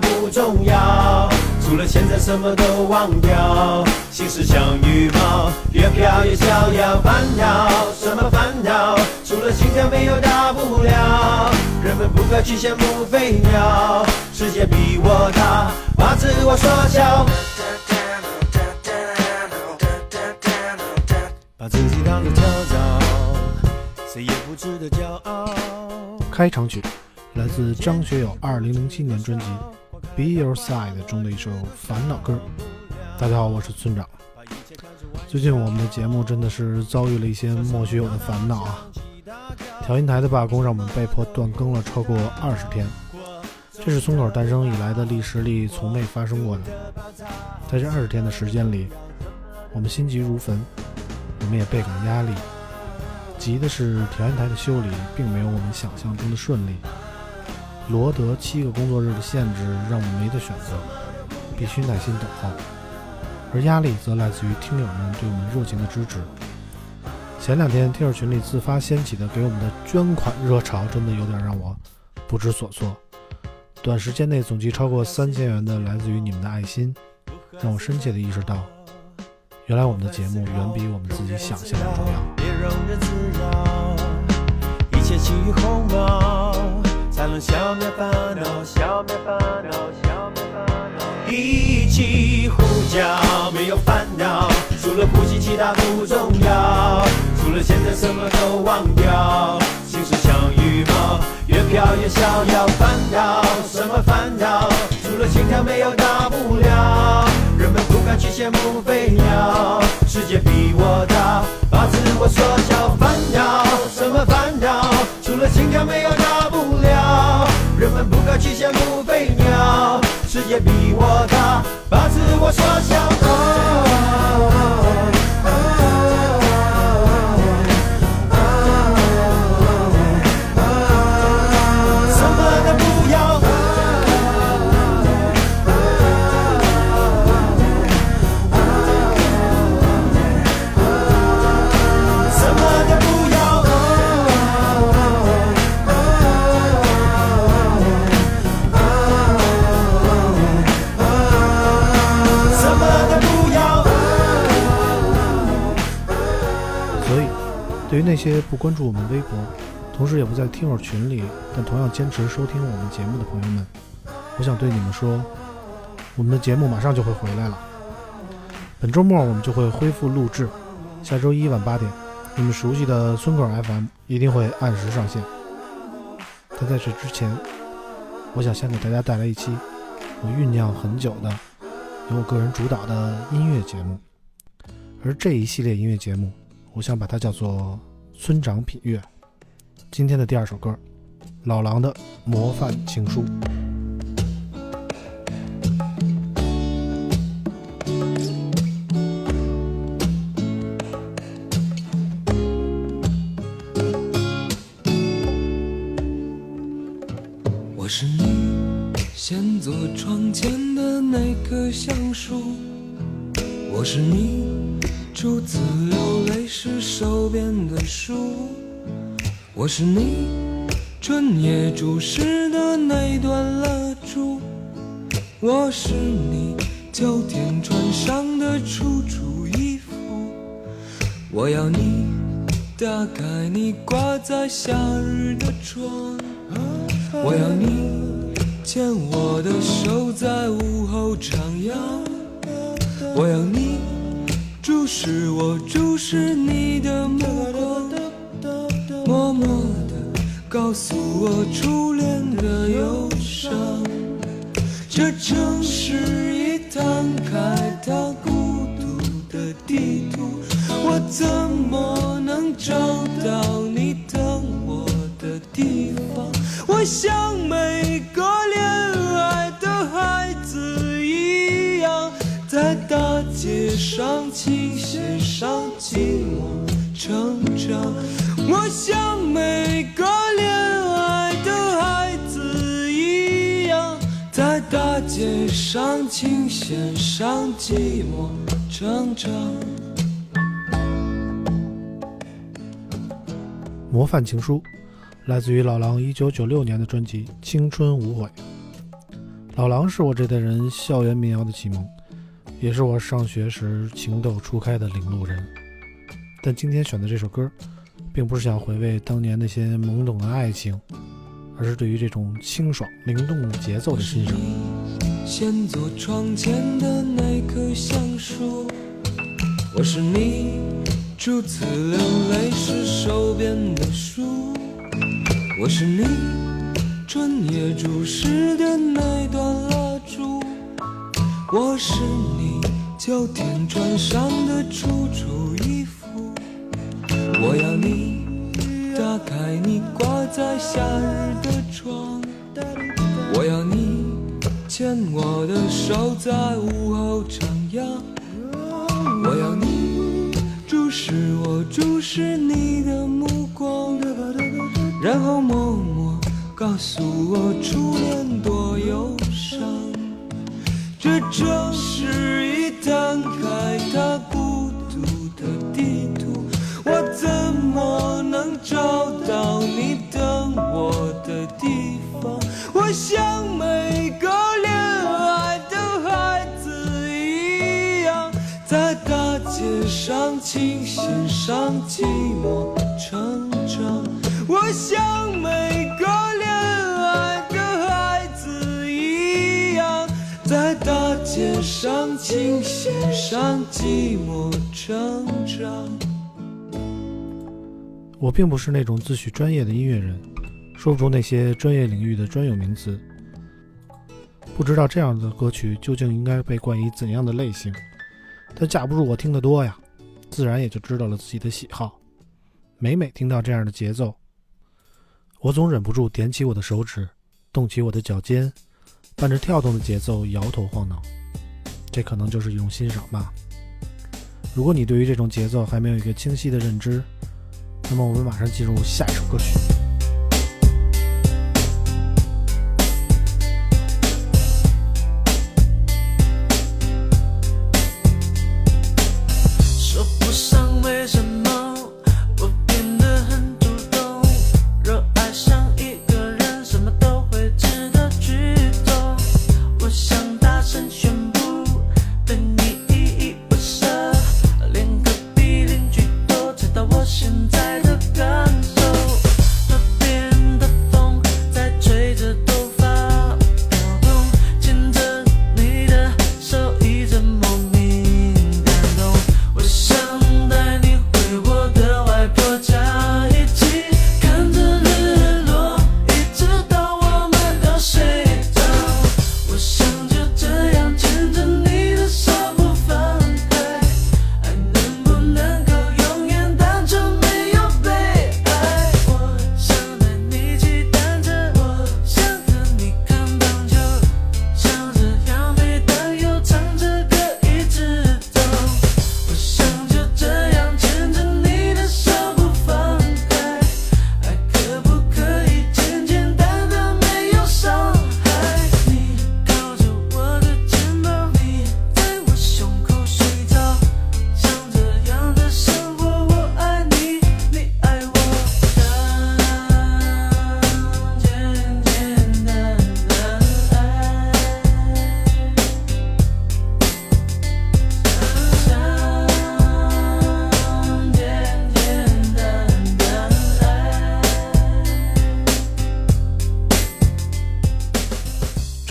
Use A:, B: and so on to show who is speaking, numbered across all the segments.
A: 不重要。除了现在什么都忘掉，心事像羽毛，越飘越逍遥。烦恼什么烦恼？除了心跳没有大不了。人们不该去羡慕飞鸟，世界比我大，把自我缩小。把自己当作跳蚤，谁也不值得骄傲。
B: 开场曲来自张学友2007年专辑《Be Your Side》中的一首烦恼歌。大家好，我是村长。最近我们的节目真的是遭遇了一些莫须有的烦恼啊！调音台的罢工让我们被迫断更了超过二十天，这是村口诞生以来的历史里从未发生过的。在这二十天的时间里，我们心急如焚。我们也倍感压力，急的是调音台的修理并没有我们想象中的顺利。罗德七个工作日的限制让我们没得选择，必须耐心等候。而压力则来自于听友们对我们热情的支持。前两天听友群里自发掀起的给我们的捐款热潮，真的有点让我不知所措。短时间内总计超过三千元的来自于你们的爱心，让我深切地意识到。原来我们的节目远比我们自己想象的重要。
A: 别让人滋扰，一切起于鸿毛，才能消灭烦恼，消灭烦恼，消灭烦恼。一起呼叫，没有烦恼，除了呼吸其他不重要，除了现在什么都忘掉，心事像羽毛，越飘越逍遥。烦恼什么烦恼？除了心跳没有大不了。人们不敢去羡慕飞鸟，世界比我大，把自我缩小。烦恼什么烦恼？除了心跳没
B: 那些不关注我们微博，同时也不在听友群里，但同样坚持收听我们节目的朋友们，我想对你们说，我们的节目马上就会回来了。本周末我们就会恢复录制，下周一晚八点，你们熟悉的村口 FM 一定会按时上线。但在这之前，我想先给大家带来一期我酝酿很久的，由我个人主导的音乐节目，而这一系列音乐节目。我想把它叫做“村长品乐”。今天的第二首歌，老狼的模范情书。
C: 我是你先坐窗前的那棵橡树，我是你。初次流泪是手边的书，我是你春夜注视的那段蜡烛，我是你秋天穿上的楚楚衣服，我要你打开你挂在夏日的窗，我要你牵我的手在午后徜徉，我要你。注视我，注视你的目光，默默地告诉我初恋的忧伤。这城市已摊开它孤独的地图，我怎么能找到你等我的地方我想每在大街上琴弦上寂寞成长。我像每个恋爱的孩子一样，在大街上琴弦上寂寞成长。
D: 模范情书，来自于老狼一九九六年的专辑《青春无悔》。老狼是我这代人校园民谣的启蒙，也是我上学时情窦初开的领路人。但今天选的这首歌，并不是想回味当年那些懵懂的爱情，而是对于这种清爽灵动节奏的欣赏。
C: 先坐窗前的那棵橡树，我是你初次流泪时手边的书，我是你春夜注视的那段蜡烛，我是你秋天穿上的楚楚衣服，我要你打开你挂在夏日的窗，我要你。牵我的手，在午后徜徉。我要你注视我，注视你的目光，然后默默告诉我初恋多忧。这城市已摊开它孤独的地图，我怎么能找到你等我的地方？我像每个恋爱的孩子一样，在大。街上琴弦上寂寞成长，我像每个上琴弦上寂寞成长。
D: 我并不是那种自诩专业的音乐人，说不出那些专业领域的专有名词，不知道这样的歌曲究竟应该被冠以怎样的类型。但架不住我听得多呀，自然也就知道了自己的喜好。每每听到这样的节奏，我总忍不住点起我的手指，动起我的脚尖，伴着跳动的节奏摇头晃脑。这可能就是一种欣赏吧。如果你对于这种节奏还没有一个清晰的认知，那么我们马上进入下一首歌曲。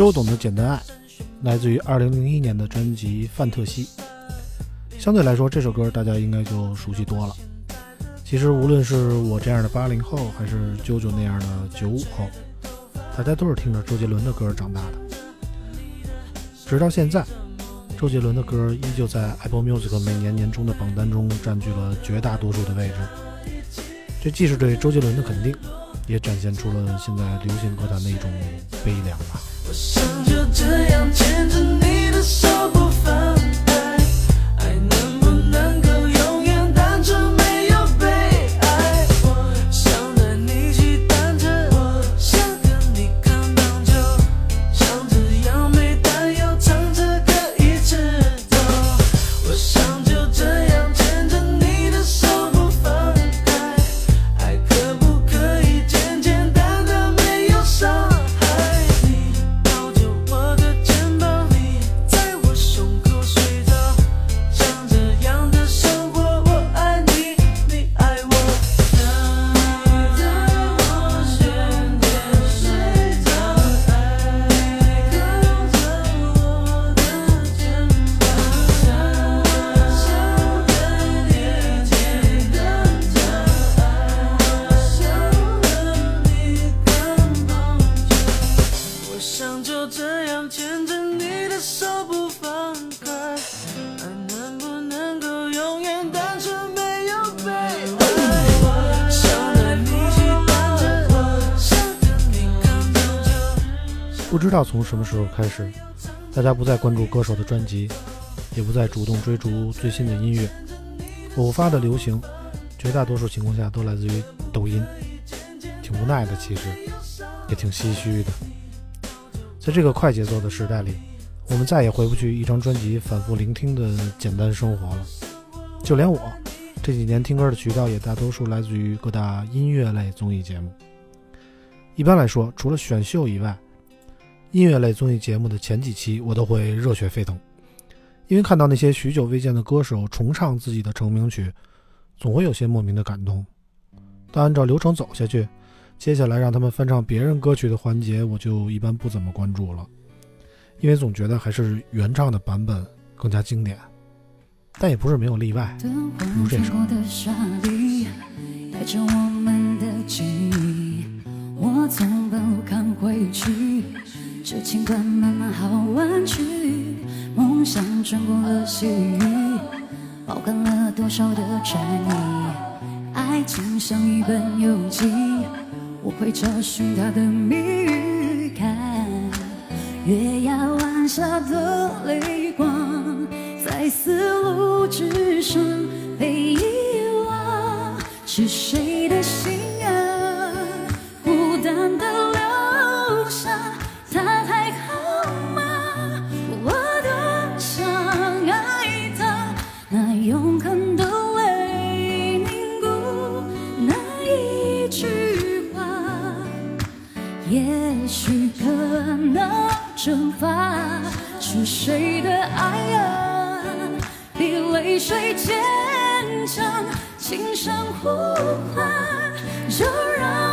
D: 周董的《简单爱》来自于2001年的专辑《范特西》，相对来说，这首歌大家应该就熟悉多了。其实，无论是我这样的八零后，还是啾啾那样的九五后，大家都是听着周杰伦的歌长大的。直到现在，周杰伦的歌依旧在 Apple Music 每年年终的榜单中占据了绝大多数的位置。这既是对周杰伦的肯定，
B: 也展现出了现在流行歌坛的一种悲凉吧。
D: 我想就这样牵着你的手不放
B: 从什么时候开始，大家不再关注歌手的专辑，也不再主动追逐最新的音乐。偶发的流行，绝大多数情况下都来自于抖音，挺无奈的，其实也挺唏嘘的。在这个快节奏的时代里，我们再也回不去一张专辑反复聆听的简单生活了。就连我这几年听歌的渠道，也大多数来自于各大音乐类综艺节目。一般来说，除了选秀以外，音乐类综艺节目的前几期我都会热血沸腾，因为看到那些许久未见的歌手重唱自己的成名曲，总会有些莫名的感动。但按照流程走下去，接下来让他们翻唱别人歌曲的环节，我就一般不怎么关注了，因为总觉得还是原唱的版本更加经典。但也不是没有例外，如这首。
E: 的沙砾，带着我们的记忆，我从不看回去，这情感慢慢好弯曲，梦想穿过了细雨，包含了多少的禅意，爱情像一本游记，我会找寻它的谜语，看。月牙湾下的泪光，在丝路之上被遗忘，是谁的心？许可能蒸发是谁的爱啊？比泪水坚强，轻声呼唤，就让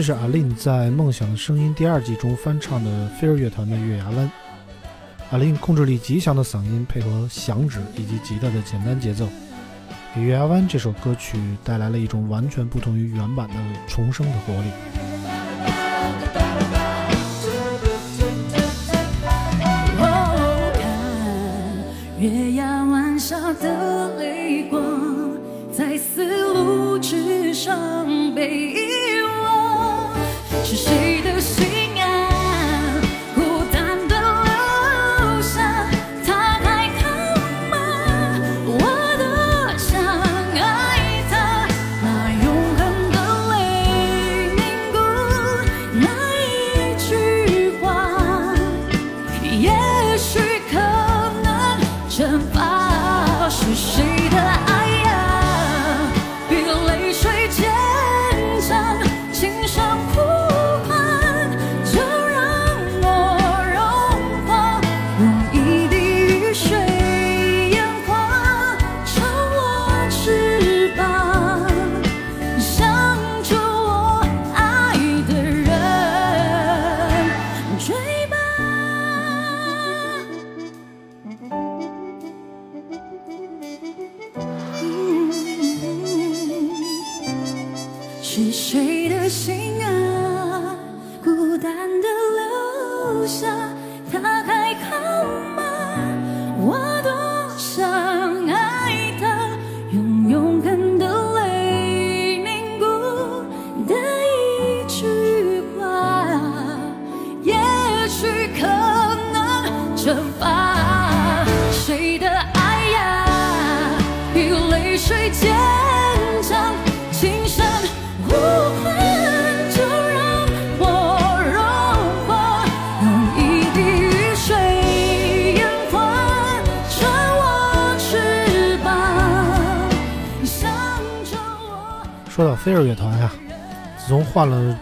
B: 这是阿令在《梦想的声音》第二季中翻唱的飞儿乐团的《月牙湾》。阿令控制力极强的嗓音，配合响指以及吉他的简单节奏，给《月牙湾》这首歌曲带来了一种完全不同于原版的重生的活力。
E: 看月牙湾下的泪光，在丝路之上被遗，是谁的心？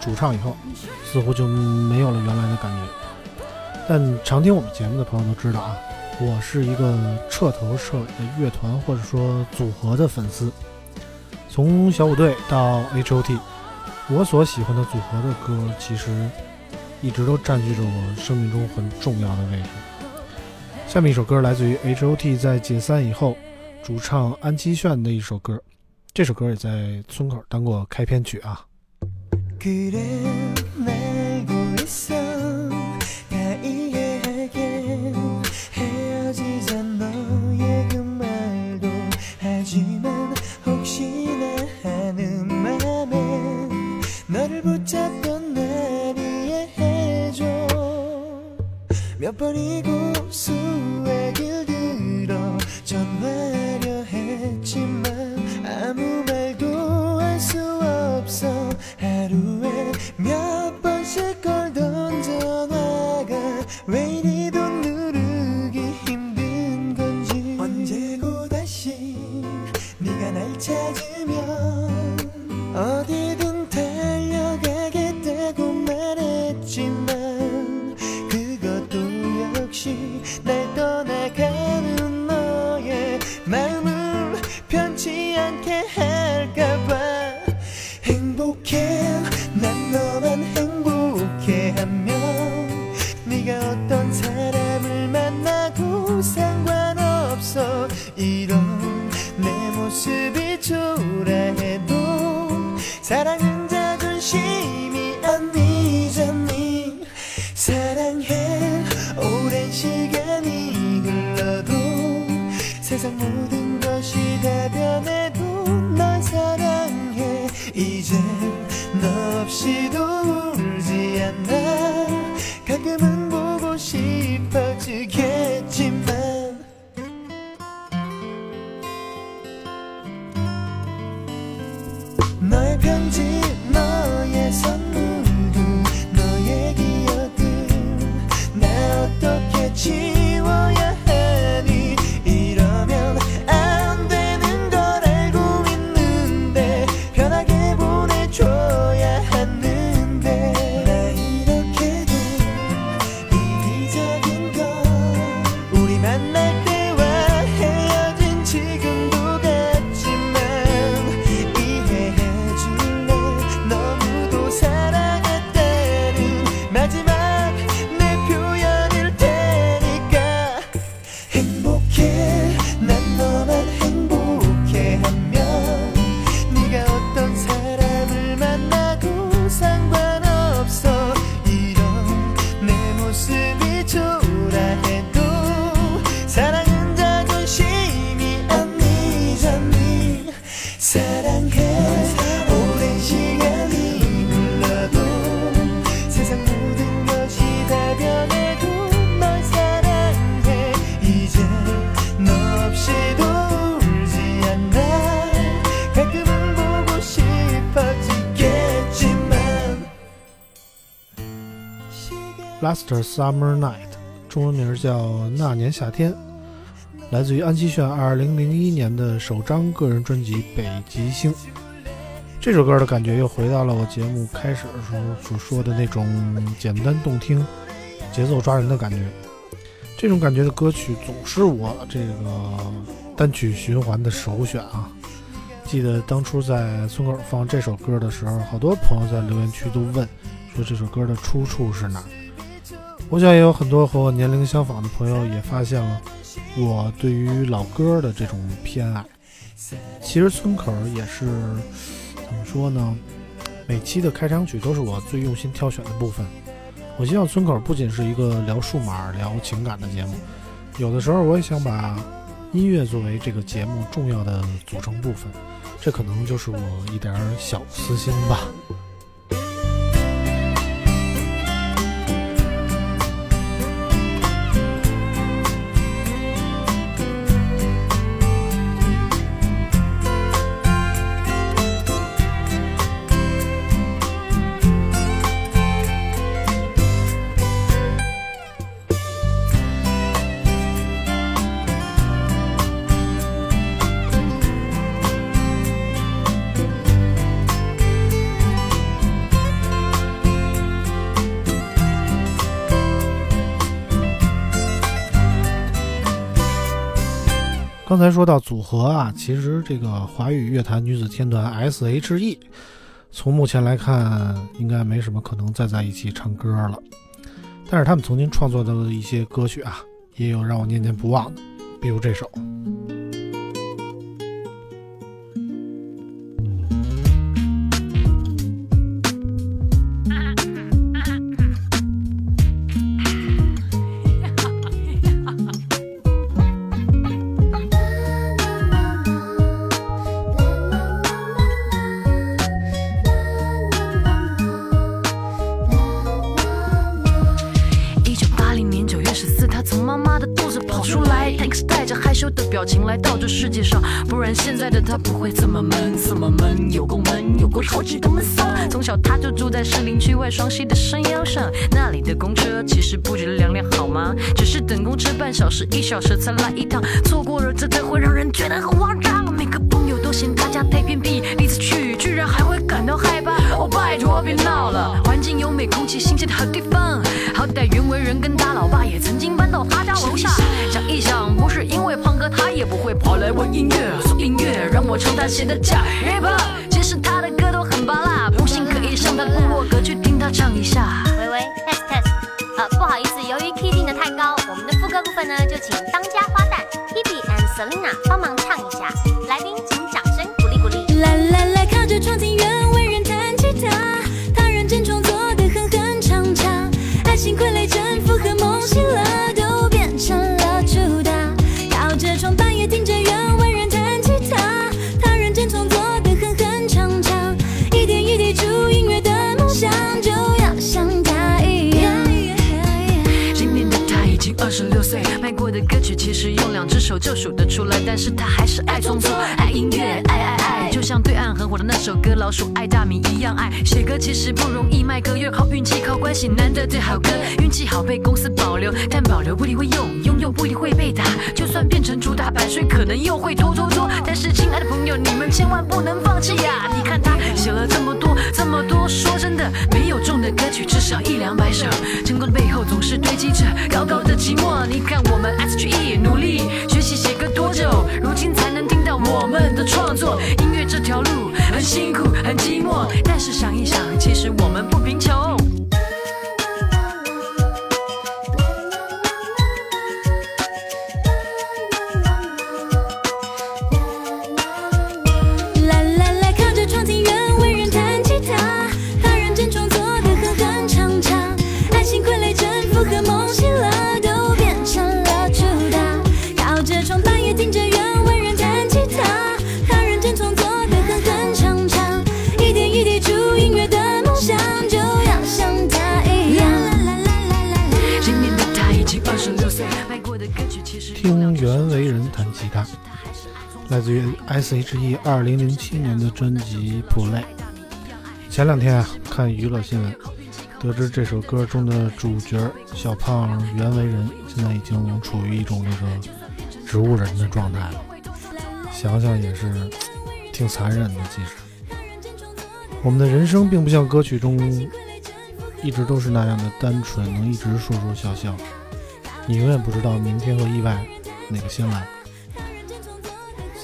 B: 主唱以后，似乎就没有了原来的感觉。但常听我们节目的朋友都知道啊，我是一个彻头彻尾的乐团或者说组合的粉丝。从小虎队到 H.O.T，我所喜欢的组合的歌，其实一直都占据着我生命中很重要的位置。下面一首歌来自于 H.O.T 在解散以后，主唱安七炫的一首歌。这首歌也在村口当过开篇曲啊。
F: 그래 알고 있어. 다 이해하게 헤어지자 너의 그 말도. 하지만 혹시나 하는 맘에 너를 붙잡던 날 이해해줘. 몇 번이고 수의 길 세상 모든 것이 다 변해도 널 사랑해. 이제 너 없이도
B: Last Summer Night，中文名叫《那年夏天》，来自于安七炫2001年的首张个人专辑《北极星》。这首歌的感觉又回到了我节目开始的时候所说的那种简单动听、节奏抓人的感觉。这种感觉的歌曲总是我这个单曲循环的首选啊！记得当初在村口放这首歌的时候，好多朋友在留言区都问说这首歌的出处是哪。我想也有很多和我年龄相仿的朋友也发现了我对于老歌的这种偏爱。其实村口也是怎么说呢？每期的开场曲都是我最用心挑选的部分。我希望村口不仅是一个聊数码、聊情感的节目，有的时候我也想把音乐作为这个节目重要的组成部分。这可能就是我一点小私心吧。刚才说到组合啊，其实这个华语乐坛女子天团 S.H.E，从目前来看，应该没什么可能再在一起唱歌了。但是他们曾经创作的一些歌曲啊，也有让我念念不忘的，比如这首。
G: 表情来到这世界上，不然现在的他不会这么闷，这么闷，有够闷，有够超级闷骚。从小他就住在士林区外双溪的山腰上，那里的公车其实不止两辆，好吗？只是等公车半小时、一小时才来一趟，错过了真的会让人觉得很慌张。每个朋友都嫌他家太偏僻，第一次去居然还会感到害怕。哦，拜托别闹了，环境优美，空气新鲜的好地方。跑来玩音乐。送音乐让我唱他写的假 rap，其实他的歌都很巴拉。不信可以上他部落格去听他唱一下。
H: 喂喂，test test，呃，不好意思，由于 key 定的太高，我们的副歌部分呢，就请当家花旦 Hebe and Selina 帮忙
G: 手就数得出来，但是他还是爱创作，爱音乐，爱爱爱，像对岸很火的那首歌《老鼠爱大米》一样爱。写歌其实不容易，卖歌又靠运气，靠关系，难得的好歌，运气好被公司保留，但保留不一定会用，拥有不一定会被打，就算变成主打版税，可能又会拖拖拖。但是亲爱的朋友，你们千万不能放弃呀！你看他写了这么多这么多，说真的，没有中的歌曲至少一两百首，成功的背后总是堆积着高高的寂寞。你看我们 S.H.E 努力学习写歌多久，如今才能听到我们的创作。音乐这这条路很辛苦很寂寞，但是想一想，其实我们不贫穷。
E: 前
B: 两天啊，看娱乐新闻，得知这首歌中的主角小胖袁惟仁现在已经处于一种那个植物人的状态了。想想也是挺残忍的。其实，我们的人生并不像歌曲中一直都是那样的单纯，能一直说说笑笑。你永远不知道明天和意外哪个先来。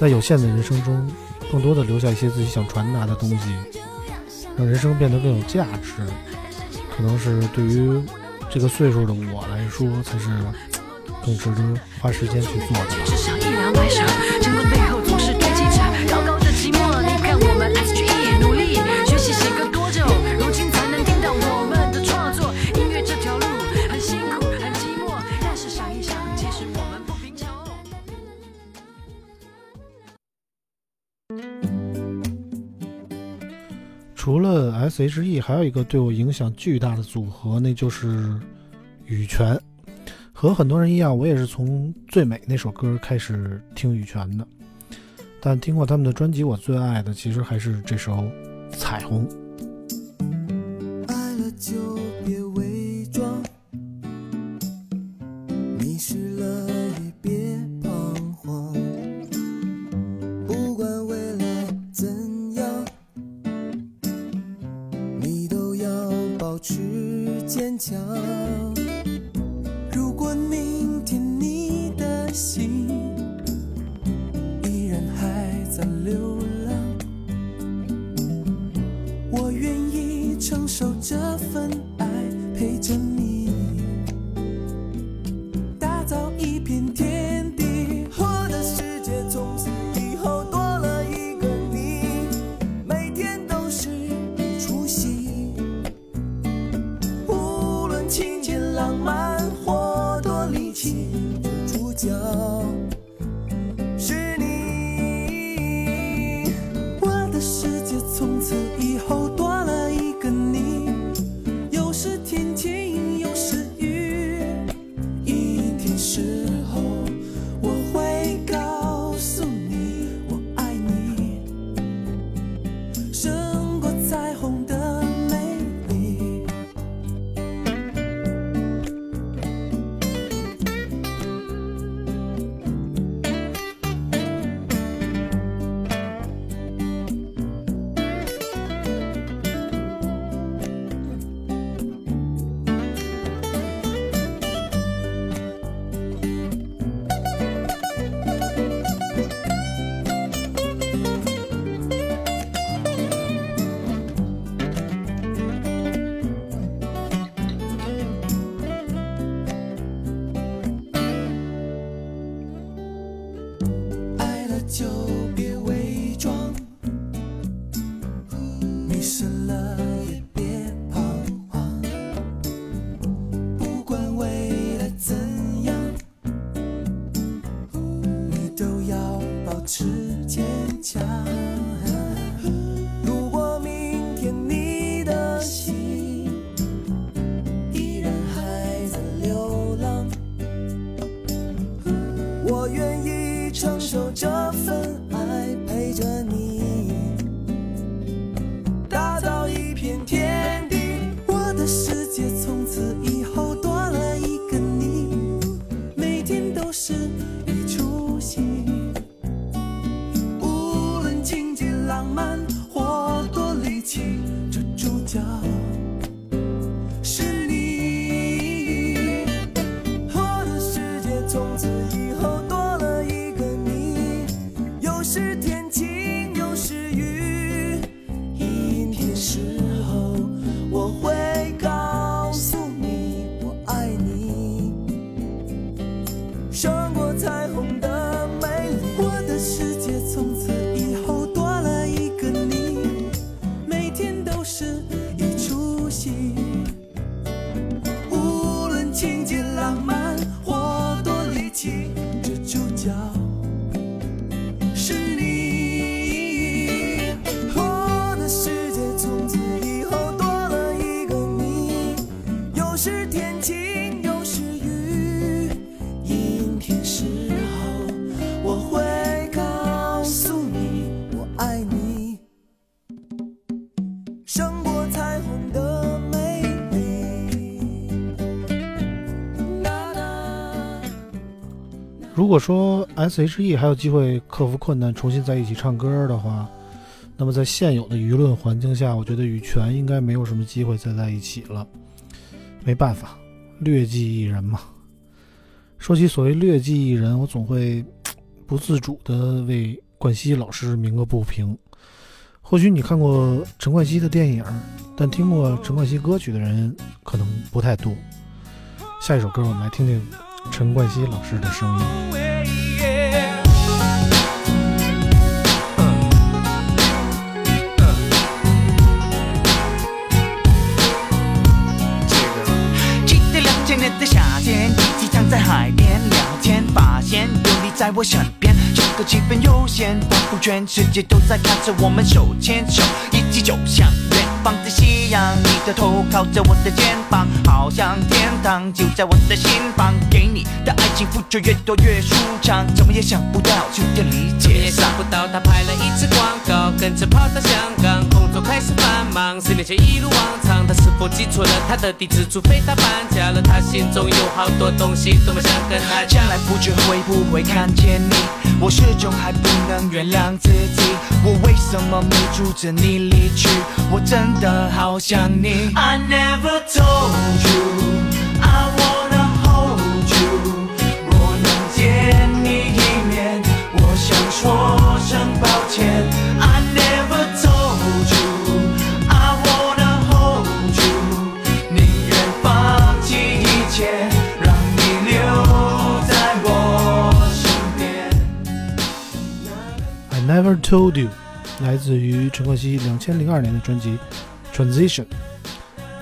B: 在有限的人生中，更多的留下一些自己想传达的东西，让人生变得更有价值，可能是对于这个岁数的我来说，才是更值得花时间去做的吧。
I: 除了 S.H.E，还有一个对我影响巨大的组合，那就是羽泉。和很多人一样，我也是从《最美》那首歌开始听羽泉的。但听过他们的专辑，我最爱的其实还是这首《彩虹》。
B: 如果
I: 说 S.H.E 还有机会克服困难重新在一起唱歌的话，那么在现有的舆论环境下，我觉得羽泉应该没有什么机会再在一起了。没办法，劣迹艺人嘛。说起所谓劣迹艺人，我总会 不自主地为冠希老师鸣个不平。或许你看过陈冠希的电影，但听过陈冠希歌曲的人可能不太多。下一首歌，我们来听听陈冠希老师的声音。
J: 记得两千年的夏天，一起躺在海边聊天，发现有你在我身边，个气氛悠闲，仿佛全世界都在看着我们手牵手，一起走向远方的夕阳。你的头靠着我的肩膀，好像天堂就在我的心房。给你的爱情付出越多越舒畅，怎么也想不到就点理
K: 也
J: 解上。
K: 想不到他拍了一支广告，跟着跑到香港，工作开始繁忙。十年前一如往常，他是否记错了他的地址？除非他搬家了，他心中有好多东西，多么想跟他讲
J: 将。来不知会不会看见你，我始终还不能原谅自己，我为什么没阻止你离去？我真的好想你。I never told you I wanna hold you，若能见你一面，我想说 Never Told You，
B: 来自于陈冠希两千零二年的专辑《Transition》。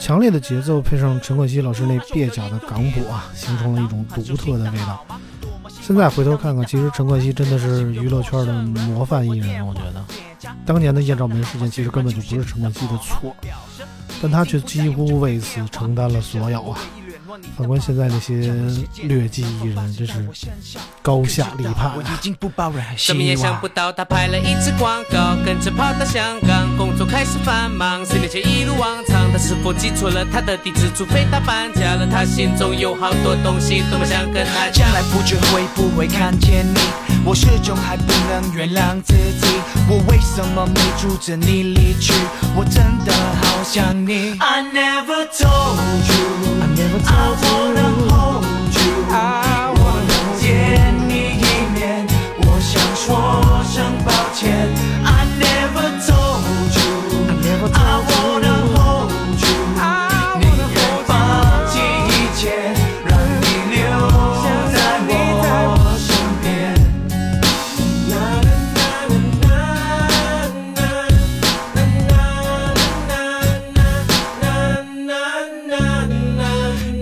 B: 强烈的节奏配上陈冠希老师那蹩脚的港普啊，形成了一种独特的味道。现在回头看看，其实陈冠希真的是娱乐圈的模范艺人，我觉得。当年的艳照门事件其实根本就不是陈冠希的错，但他却几乎为此承担了所有啊。反观现在那些劣迹艺人，真是高下立判
J: 我
B: 啊。
J: 已经不抱任何希
K: 怎么也想不。到，他拍了一支广告，跟着跑到香港，工作开始繁忙。十年前一如往常，他是否记错了他的地址？除非他搬家了，他心中有好多东西，多么想跟他讲
J: 将。来不知会不会看见你，我始终还不能原谅自己，我为什么没阻止你离去？我真的好想你。I never told you, 我找不到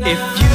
J: If you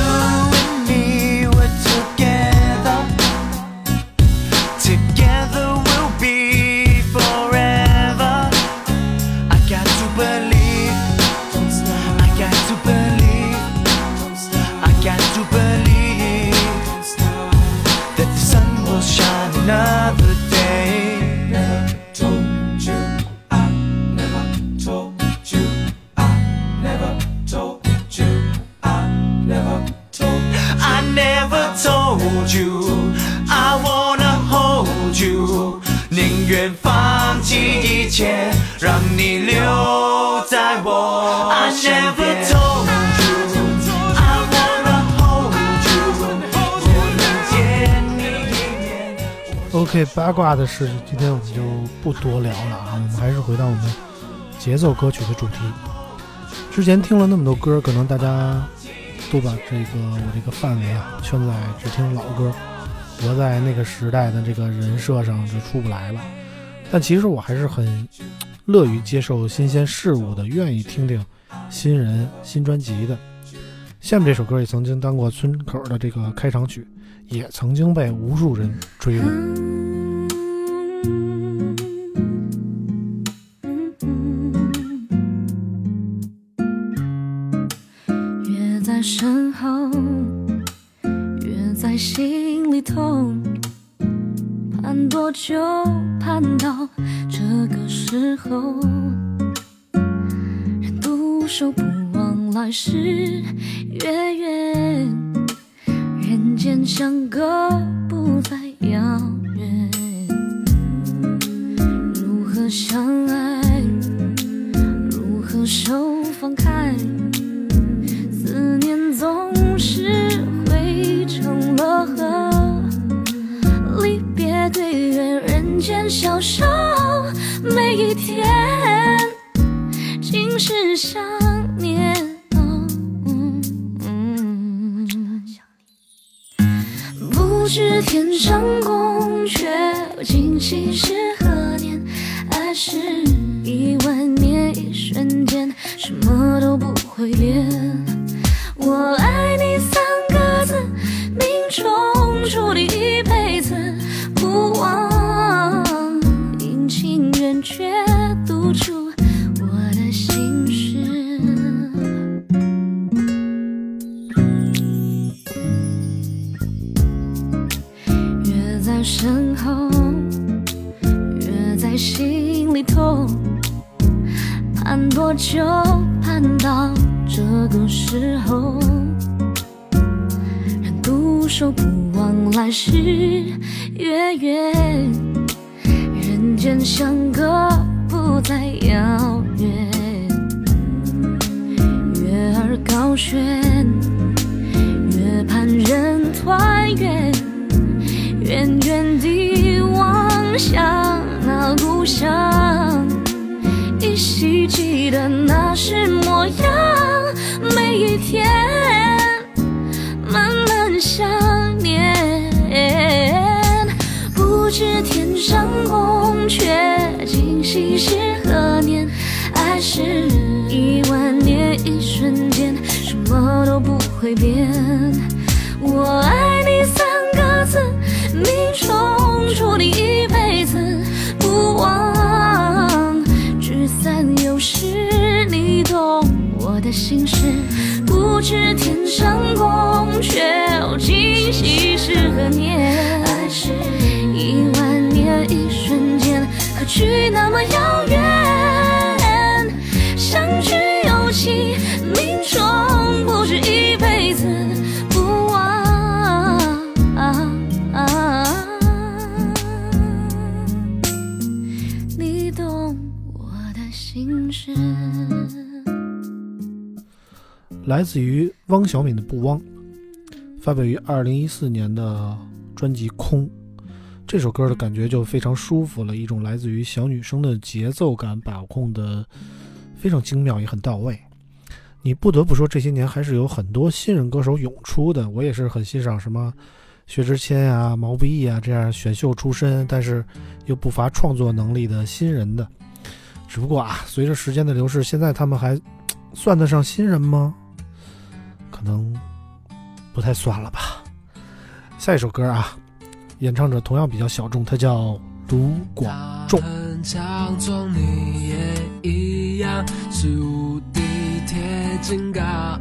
B: 八卦的事情，今天我们就不多聊了啊，我们还是回到我们节奏歌曲的主题。之前听了那么多歌，可能大家都把这个我这个范围啊圈在只听老歌，活在那个时代的这个人设上就出不来了。但其实我还是很乐于接受新鲜事物的，愿意听听新人新专辑的。下面这首歌也曾经当过村口的这个开场曲，也曾经被无数人追问。
E: 身后，越在心里痛。盼多久，盼到这个时候，人独守不忘来世月圆，人间相隔不再遥远。如何相爱？如何手放开？消瘦，每一天尽是想念。不知天上宫阙，今夕是何年？爱是一万年，一瞬间，什么都不会变。我爱身后月在心里头，盼多久？盼到这个时候，人独守，不忘来世。月圆人间，相隔不再遥远。月儿高悬，月盼人团圆。远远地望向那故乡。依稀记得那时模样，每一天慢慢想念。不知天上宫阙，今夕是何年？爱是一万年，一瞬间，什么都不会变。我爱的心事。不知天上宫阙，今夕是何年？爱是一万年，一瞬间，何去那么遥远。
B: 来自于汪小敏的《不汪》，发表于二零一四年的专辑《空》。这首歌的感觉就非常舒服了，一种来自于小女生的节奏感把控的非常精妙，也很到位。你不得不说，这些年还是有很多新人歌手涌出的。我也是很欣赏什么薛之谦呀、毛不易啊这样选秀出身，但是又不乏创作能力的新人的。只不过啊，随着时间的流逝，现在他们还算得上新人吗？能不太算了吧。下一首歌啊，演唱者同样比较小众，他叫卢广仲。
D: 他很强壮，你也一样，是无敌铁金刚。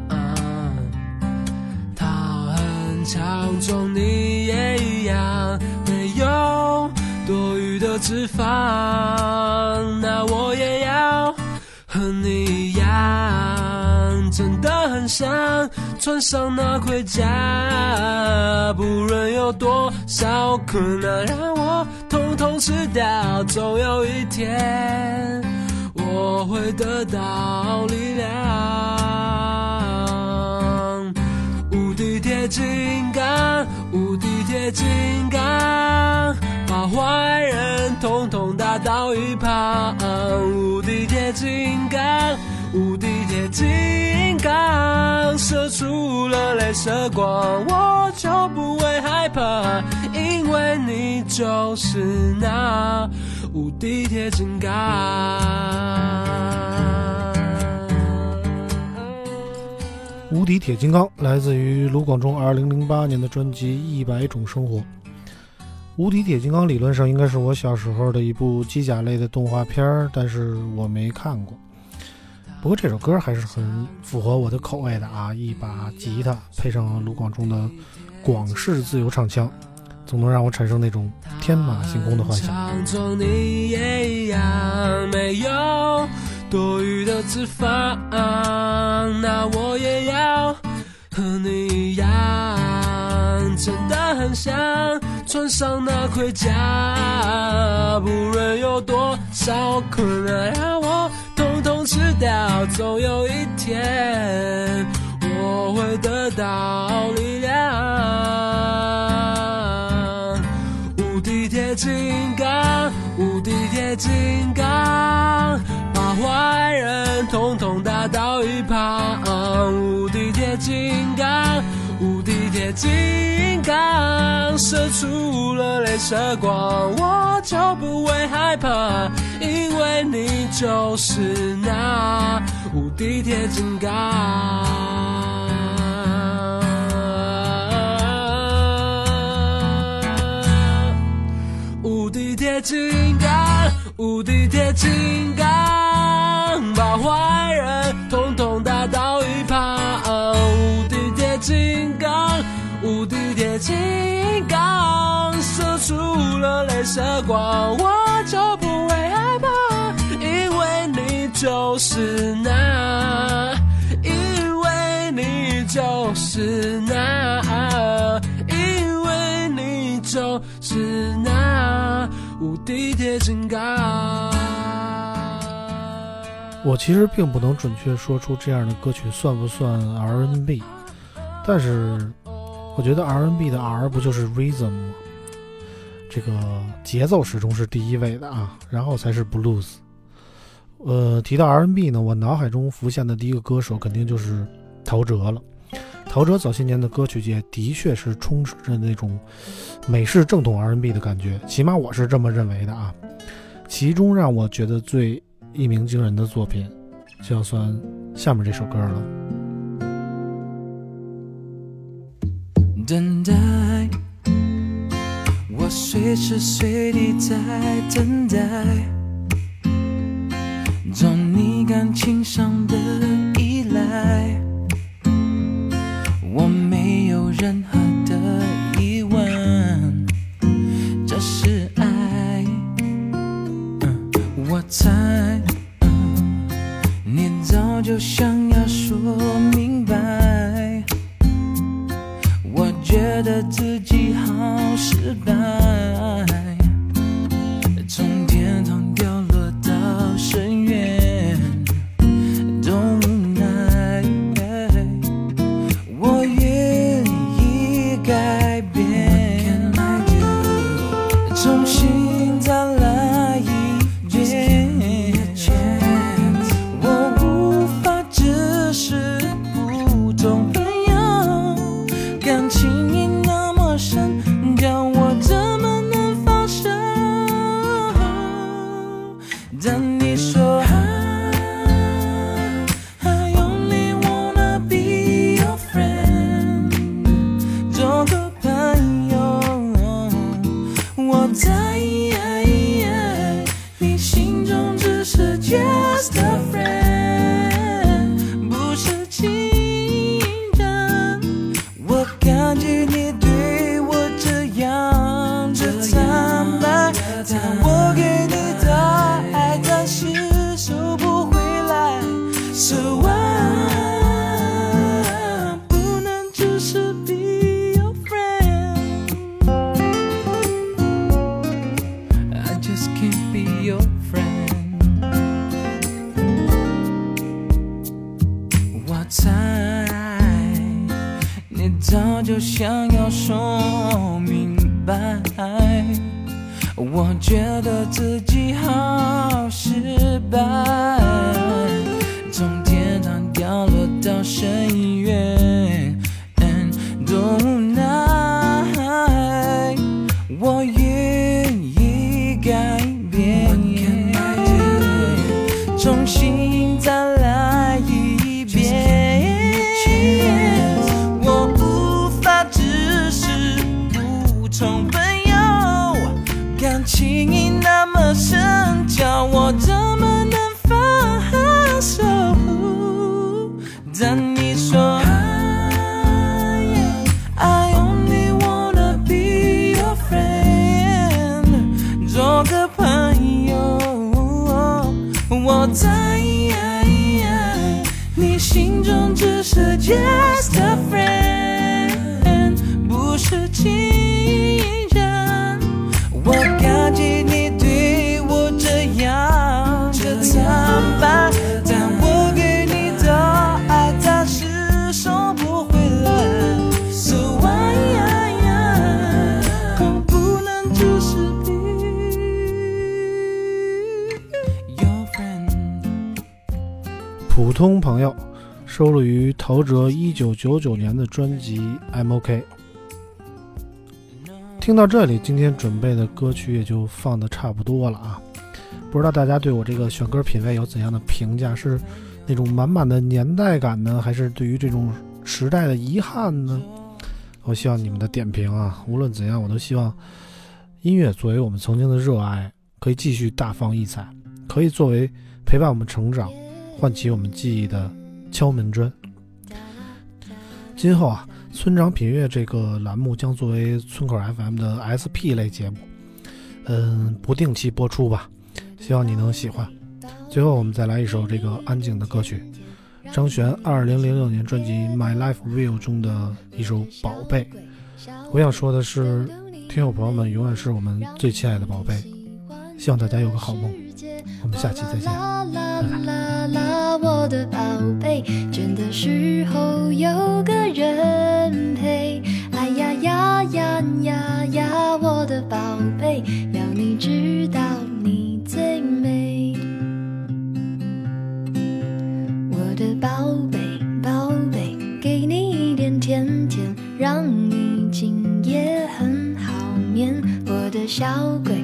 D: 他很强壮，你也一样，没有多余的脂肪。那我也要和你一样，真的很想穿上那盔甲，不论有多少困难，让我统统吃掉。总有一天，我会得到力量。无敌铁金刚，无敌铁金刚，把坏人统统打倒一旁。无敌铁金刚，无敌铁金刚，射出了镭射光，我就不会害怕，因为你就是那无敌铁金刚。
B: 无敌铁金刚来自于卢广仲2008年的专辑《一百种生活》。无敌铁金刚理论上应该是我小时候的一部机甲类的动画片，但是我没看过。不过这首歌还是很符合我的口味的啊！一把吉他配上卢广仲的广式自由唱腔，总能让我产生那种天马行空的幻想。
D: 强壮你也一样，没有多余的脂肪，那我也要和你一样，真的很想穿上那盔甲，不论有多少困难，让我吃掉。总有一天，我会得到力量。无敌铁金刚，无敌铁金刚，把坏人统统打倒一旁。无敌铁金刚，无敌铁金刚，射出了镭射光，我就不会害怕，因为你就是那无敌铁金刚。无敌铁金刚，无敌铁金刚，把坏人统统打倒一旁。无敌铁金刚，无敌铁金刚，射出了镭射光，
L: 是那，因为你就是那，因为你就是那无敌铁金刚。
B: 我其实并不能准确说出这样的歌曲算不算 R&B，但是我觉得 R&B 的 R 不就是 rhythm 吗？这个节奏始终是第一位的啊，然后才是 blues。呃，提到 R&B 呢，我脑海中浮现的第一个歌手肯定就是陶喆了。陶喆早些年的歌曲界的确是充斥着那种美式正统 R&B 的感觉，起码我是这么认为的啊。其中让我觉得最一鸣惊人的作品，就要算下面这首歌了。
L: 等待，我随时随地在等待，做你感情上的依赖，想普通朋友收
B: 录于陶喆一九九九年的专辑《I'm OK》。听到这里，今天准备的歌曲也就放的差不多了啊。不知道大家对我这个选歌品味有怎样的评价？是那种满满的年代感呢，还是对于这种时代的遗憾呢？我希望你们的点评啊，无论怎样，我都希望音乐作为我们曾经的热爱，可以继续大放异彩，可以作为陪伴我们成长、唤起我们记忆的敲门砖。今后啊，村长品乐这个栏目将作为村口 FM 的 SP 类节目，嗯，不定期播出吧，希望你能喜欢。最后，我们再来一首这个安静的歌曲，张悬二零零六年专辑《My Life Will》中的一首《宝贝》。我想说的是，听友朋友们永远是我们最亲爱的宝贝，希望大家有个好梦。我们下期再见。
M: 啦啦啦啦，我的宝贝，倦的时候有个人陪。哎呀呀呀呀呀，我的宝贝，要你知道你最美。我的宝贝，宝贝，给你一点甜甜，让你今夜很好眠。我的小鬼，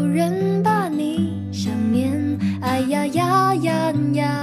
M: 愿把你想念，哎呀呀呀呀。